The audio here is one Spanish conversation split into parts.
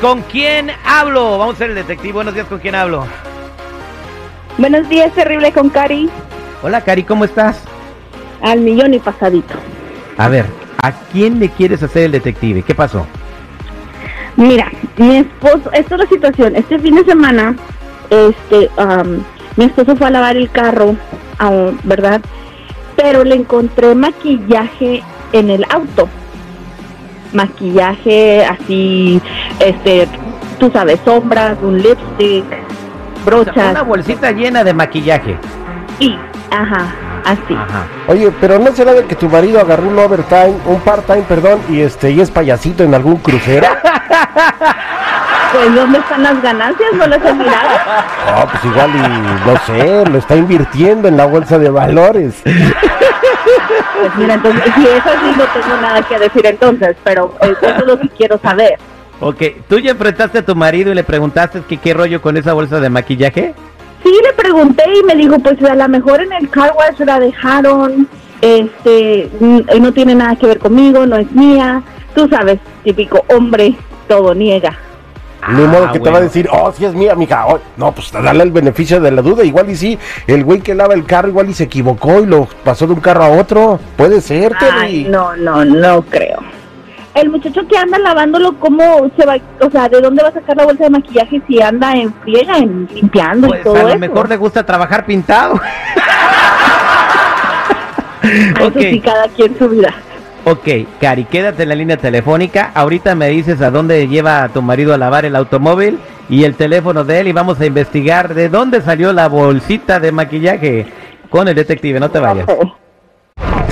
¿Con quién hablo? Vamos a ser el detective. Buenos días, ¿con quién hablo? Buenos días, terrible con Cari. Hola, Cari, ¿cómo estás? Al millón y pasadito. A ver, ¿a quién le quieres hacer el detective? ¿Qué pasó? Mira, mi esposo, esta es la situación. Este fin de semana, este, am, mi esposo fue a lavar el carro, ¿verdad? Pero le encontré maquillaje en el auto. Maquillaje así, este, tú sabes, sombras, un lipstick, O sea, brochas. una bolsita llena de maquillaje. Y, ajá, así. Ajá. Oye, pero ¿no será de que tu marido agarró un overtime, un part-time, perdón, y este y es payasito en algún crucero? Pues, ¿dónde están las ganancias? No las he mirado. Ah, pues igual y no sé, lo está invirtiendo en la bolsa de valores. Pues mira, entonces, si es así, no tengo nada que decir entonces, pero eh, eso es lo que quiero saber. Ok, ¿tú ya enfrentaste a tu marido y le preguntaste que qué rollo con esa bolsa de maquillaje? Sí, le pregunté y me dijo, pues a lo mejor en el car wash la dejaron, este, mm, no tiene nada que ver conmigo, no es mía. Tú sabes, típico hombre, todo niega. Ni modo Ah, que te va a decir, oh, sí es mía, mija. Oh, no, pues dale el beneficio de la duda. Igual y sí, el güey que lava el carro igual y se equivocó y lo pasó de un carro a otro. Puede ser, Ay, no, no, no creo. El muchacho que anda lavándolo, ¿cómo se va? O sea, ¿de dónde va a sacar la bolsa de maquillaje si anda en friega, en limpiando y Pues todo a lo eso? mejor le gusta trabajar pintado. Ah, Eso sí, cada quien su vida. Ok, Cari, quédate en la línea telefónica. Ahorita me dices a dónde lleva a tu marido a lavar el automóvil y el teléfono de él y vamos a investigar de dónde salió la bolsita de maquillaje con el detective. No te vayas.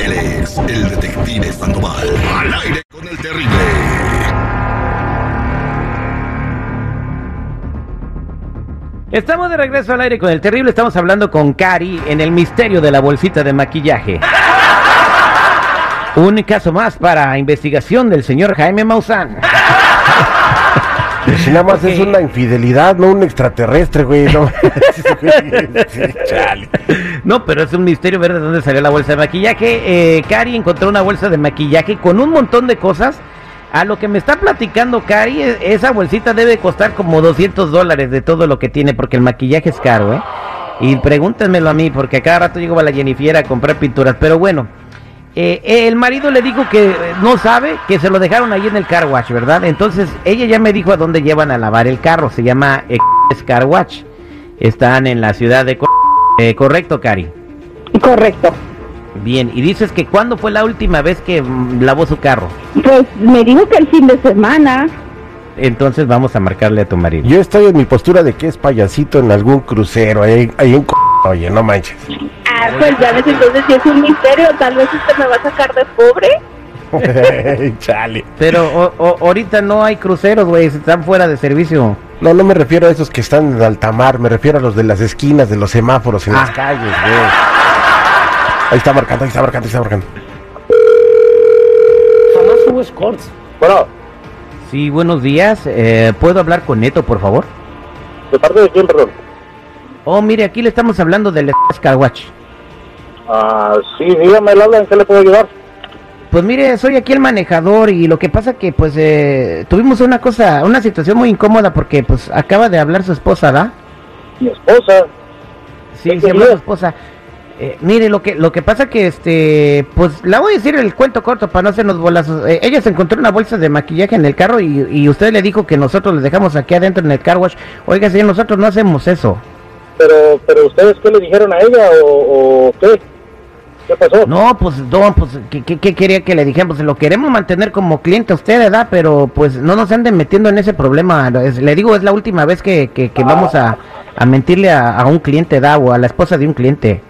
Él es el detective Sandoval. Al aire con el terrible. Estamos de regreso al aire con el terrible. Estamos hablando con Cari en el misterio de la bolsita de maquillaje. Un caso más para investigación del señor Jaime Maussan. Si nada más es una infidelidad, no un extraterrestre, güey. No. Pero es un misterio ver de dónde salió la bolsa de maquillaje. Eh, Cari encontró una bolsa de maquillaje con un montón de cosas. A lo que me está platicando Cari, e- esa bolsita debe costar como 200 dólares de todo lo que tiene, porque el maquillaje es caro, ¿eh? Y pregúntenmelo a mí, porque a cada rato llego a la Jennifer a comprar pinturas. Pero bueno, eh, el marido le dijo que eh, no sabe, que se lo dejaron ahí en el car wash, ¿verdad? Entonces ella ya me dijo a dónde llevan a lavar el carro. Se llama X Car Wash. Están en la ciudad de... Eh, correcto, Cari. Correcto. Bien, y dices que cuándo fue la última vez que mm, lavó su carro. Pues me dijo que el fin de semana. Entonces vamos a marcarle a tu marido. Yo estoy en mi postura de que es payasito en algún crucero, ahí, ahí en... c- Oye, no manches. Ah, pues ya ves, entonces si es un misterio, tal vez usted me va a sacar de pobre. Chale. Pero o- o- ahorita no hay cruceros, güey, están fuera de servicio. No, no me refiero a esos que están en alta mar, me refiero a los de las esquinas, de los semáforos en las Ah. calles, güey. Ahí está marcando, ahí está marcando, ahí está marcando. Jamás hubo escorts. Bueno, Sí, buenos días. eh, ¿Puedo hablar con Neto, por favor? ¿de parte de quién, perdón? Oh, mire, aquí le estamos hablando del Car Wash. Ah, sí, dígame, el habla, ¿en qué le puedo ayudar? Pues mire, soy aquí el manejador y lo que pasa que pues eh, tuvimos una cosa, una situación muy incómoda porque pues acaba de hablar su esposa, ¿da? Mi esposa. Sí, ¿Qué se habló su esposa. Eh, mire, lo que lo que pasa que este, pues la voy a decir el cuento corto para no hacernos bolazos. Eh, ella se encontró una bolsa de maquillaje en el carro y, y usted le dijo que nosotros le dejamos aquí adentro en el car wash. Oiga, señor, nosotros no hacemos eso. Pero, pero ¿ustedes qué le dijeron a ella o, o qué? ¿Qué pasó? No, pues, no, pues, ¿qué, qué, qué quería que le dijéramos? Pues, lo queremos mantener como cliente a usted, ¿verdad? Pero, pues, no nos anden metiendo en ese problema. Es- le digo, es la última vez que, que, que vamos a, a mentirle a, a un cliente, ¿da? O a la esposa de un cliente.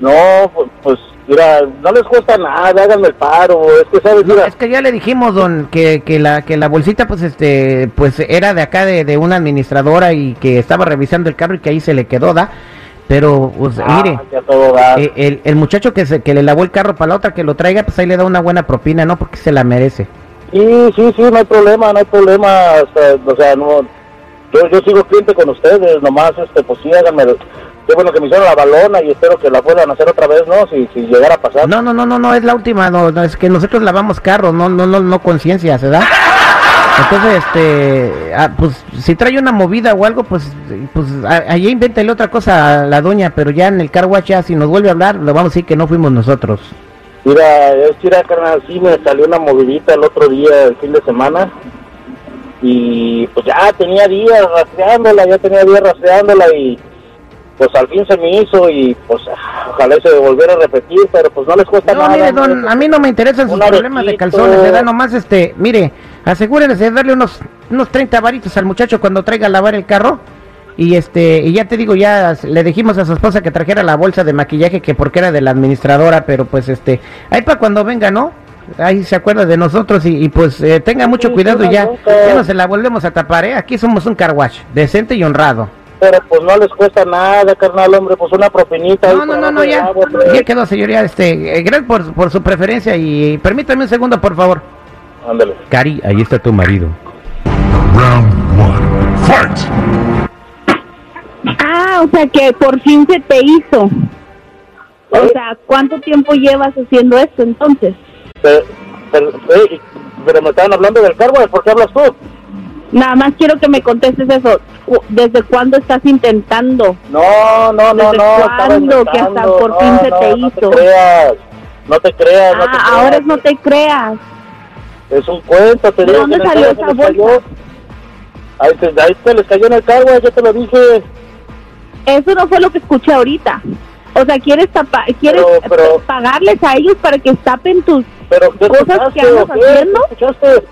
No, pues, pues, mira, no les cuesta nada, háganme el paro, es que sabes, No, es que ya le dijimos, don, que, que la que la bolsita, pues, este, pues, era de acá de, de una administradora y que estaba revisando el carro y que ahí se le quedó, ¿da? Pero, ah, mire, eh, el, el muchacho que, se, que le lavó el carro para la otra que lo traiga, pues ahí le da una buena propina, ¿no? Porque se la merece. Sí, sí, sí, no hay problema, no hay problema, o sea, no, yo, yo sigo cliente con ustedes, nomás, este, pues sí, háganme, qué bueno que me hicieron la balona y espero que la vuelvan a hacer otra vez, ¿no? Si, si llegara a pasar. No, no, no, no, no, es la última, no, no, es que nosotros lavamos carros, no, no, no, no conciencia, ¿se da? Entonces, este, ah, pues si trae una movida o algo, pues, pues allá invéntale otra cosa a la doña, pero ya en el car wash ya si nos vuelve a hablar, le vamos a decir que no fuimos nosotros. Mira, es que carnal, sí me salió una movidita el otro día, el fin de semana. Y pues ya tenía días rastreándola, ya tenía días rastreándola y pues al fin se me hizo y pues ojalá se volviera a repetir, pero pues no les cuesta No, nada. mire, don, a mí no me interesan sus problemas de calzones, le da nomás este, mire, asegúrense de darle unos, unos 30 varitos al muchacho cuando traiga a lavar el carro. Y este, y ya te digo, ya le dijimos a su esposa que trajera la bolsa de maquillaje que porque era de la administradora, pero pues este, ahí para cuando venga, ¿no? Ahí se acuerda de nosotros y, y, pues eh, tenga mucho Sí, cuidado ya, ya no se la volvemos a tapar, ¿eh? Aquí somos un car wash, decente y honrado. Pero pues no les cuesta nada, carnal, hombre, pues una propinita. No, no, no, ya, agua, ya quedó señoría, este, eh, gracias por, por su preferencia y permítame un segundo, por favor. Ándale. Cari, ahí está tu marido. Round one. Fight! Ah, o sea que por fin se te hizo. O sea, ¿cuánto tiempo llevas haciendo esto entonces? Pero, pero, pero me estaban hablando del cargo, ¿por qué hablas tú? Nada más quiero que me contestes eso. ¿Desde cuándo estás intentando? No, no, no, ¿Desde no. cuándo que hasta por No, fin se no, te no hizo? te creas, no te creas, no te Ah, creas. ahora es no te creas. Es un cuento, te ¿De dónde salió esa cayó. bolsa? Ahí te, ahí te les cayó en el cargo, yo te lo dije. Eso no fue lo que escuché ahorita. O sea, ¿quieres, tapa, quieres Pero- pero- pagarles a ellos para que tapen tus... Pero ¿qué ¿Cosas que andas qué? haciendo? ¿Qué escuchaste?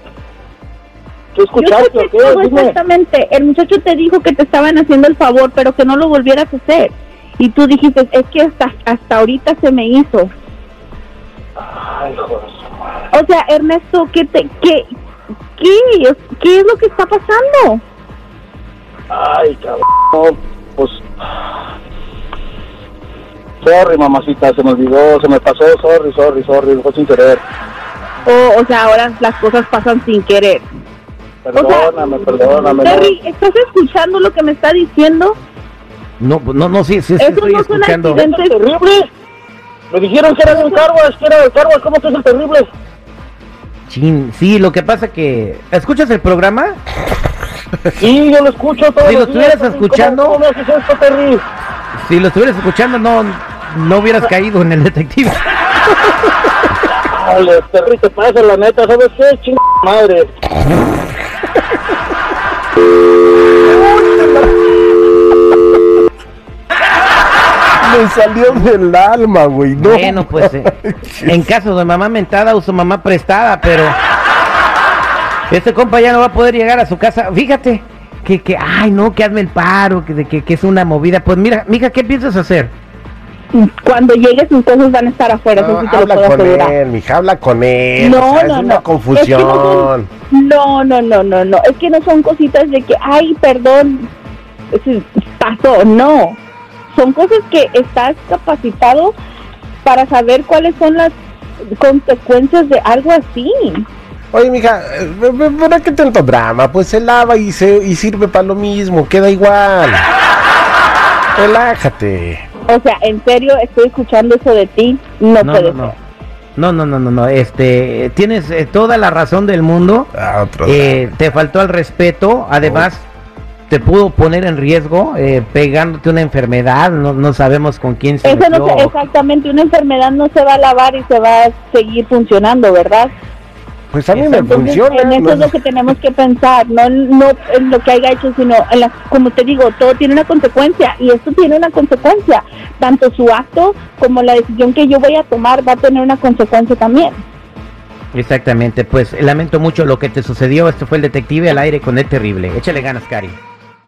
¿Qué Yo escuchaste sé o que qué? exactamente. El muchacho te dijo que te estaban haciendo el favor, pero que no lo volvieras a hacer. Y tú dijiste, es que hasta, hasta ahorita se me hizo. Ay, hijo. O sea, Ernesto, ¿qué, te, qué, qué, qué es lo que está pasando? Ay, cabrón. Pues. Sorry, mamacita, se me olvidó, se me pasó, sorry, sorry, sorry, fue sin querer. O, o sea, ahora las cosas pasan sin querer. Perdóname, perdóname. no. Terry, ¿estás escuchando lo que me está diciendo? No, no, no, sí, sí, sí Eso estoy no es un escuchando. accidente. ¿Es terrible? Me dijeron que era de un cargo, es que era del cargo, ¿cómo que es el terrible? Chin, sí, lo que pasa que... ¿Escuchas el programa? Sí, yo lo escucho todo. Si lo estuvieras escuchando- ¿Cómo, cómo haces esto, Terry? Si lo estuvieras escuchando, no, no hubieras caído en el detective. Dale, Terry, te pasa la neta, ¿sabes qué? Ching madre. Me salió del alma, güey. No. Bueno, pues eh, en caso de mamá mentada, uso mamá prestada, pero este compa ya no va a poder llegar a su casa. Fíjate que, que ay, no, que hazme el paro, que, que, que es una movida. Pues mira, mija, ¿qué piensas hacer? Cuando llegue sus cosas van a estar afuera, No, eso sí habla puedo con asegurar. él, mija, habla con él. No, o sea, no, es una no. confusión. Es que no, son- no, no, no, no, no. Es que no son cositas de que, ay, perdón, pasó. No. Son cosas que estás capacitado para saber cuáles son las consecuencias de algo así. Oye, mija, ¿verdad qué tanto drama? Pues se lava y, se, y sirve para lo mismo, queda igual. Relájate. O sea, en serio, estoy escuchando eso de ti. No, No, puede no, no. ser. No, no, no, no, no. Este, tienes eh, toda la razón del mundo. Ah, otro Eh, te faltó al respeto. Además, te pudo poner en riesgo eh, pegándote una enfermedad. No, no sabemos con quién se Eso no se- exactamente, una enfermedad no se va a lavar y se va a seguir funcionando, ¿verdad? Pues a mí me funciona. en eso es lo que tenemos que pensar, no, no en lo que haya hecho, sino en las, como te digo, todo tiene una consecuencia y esto tiene una consecuencia. Tanto su acto como la decisión que yo voy a tomar va a tener una consecuencia también. Exactamente, pues lamento mucho lo que te sucedió. Este fue el detective al aire con el terrible. Échale ganas, Cari.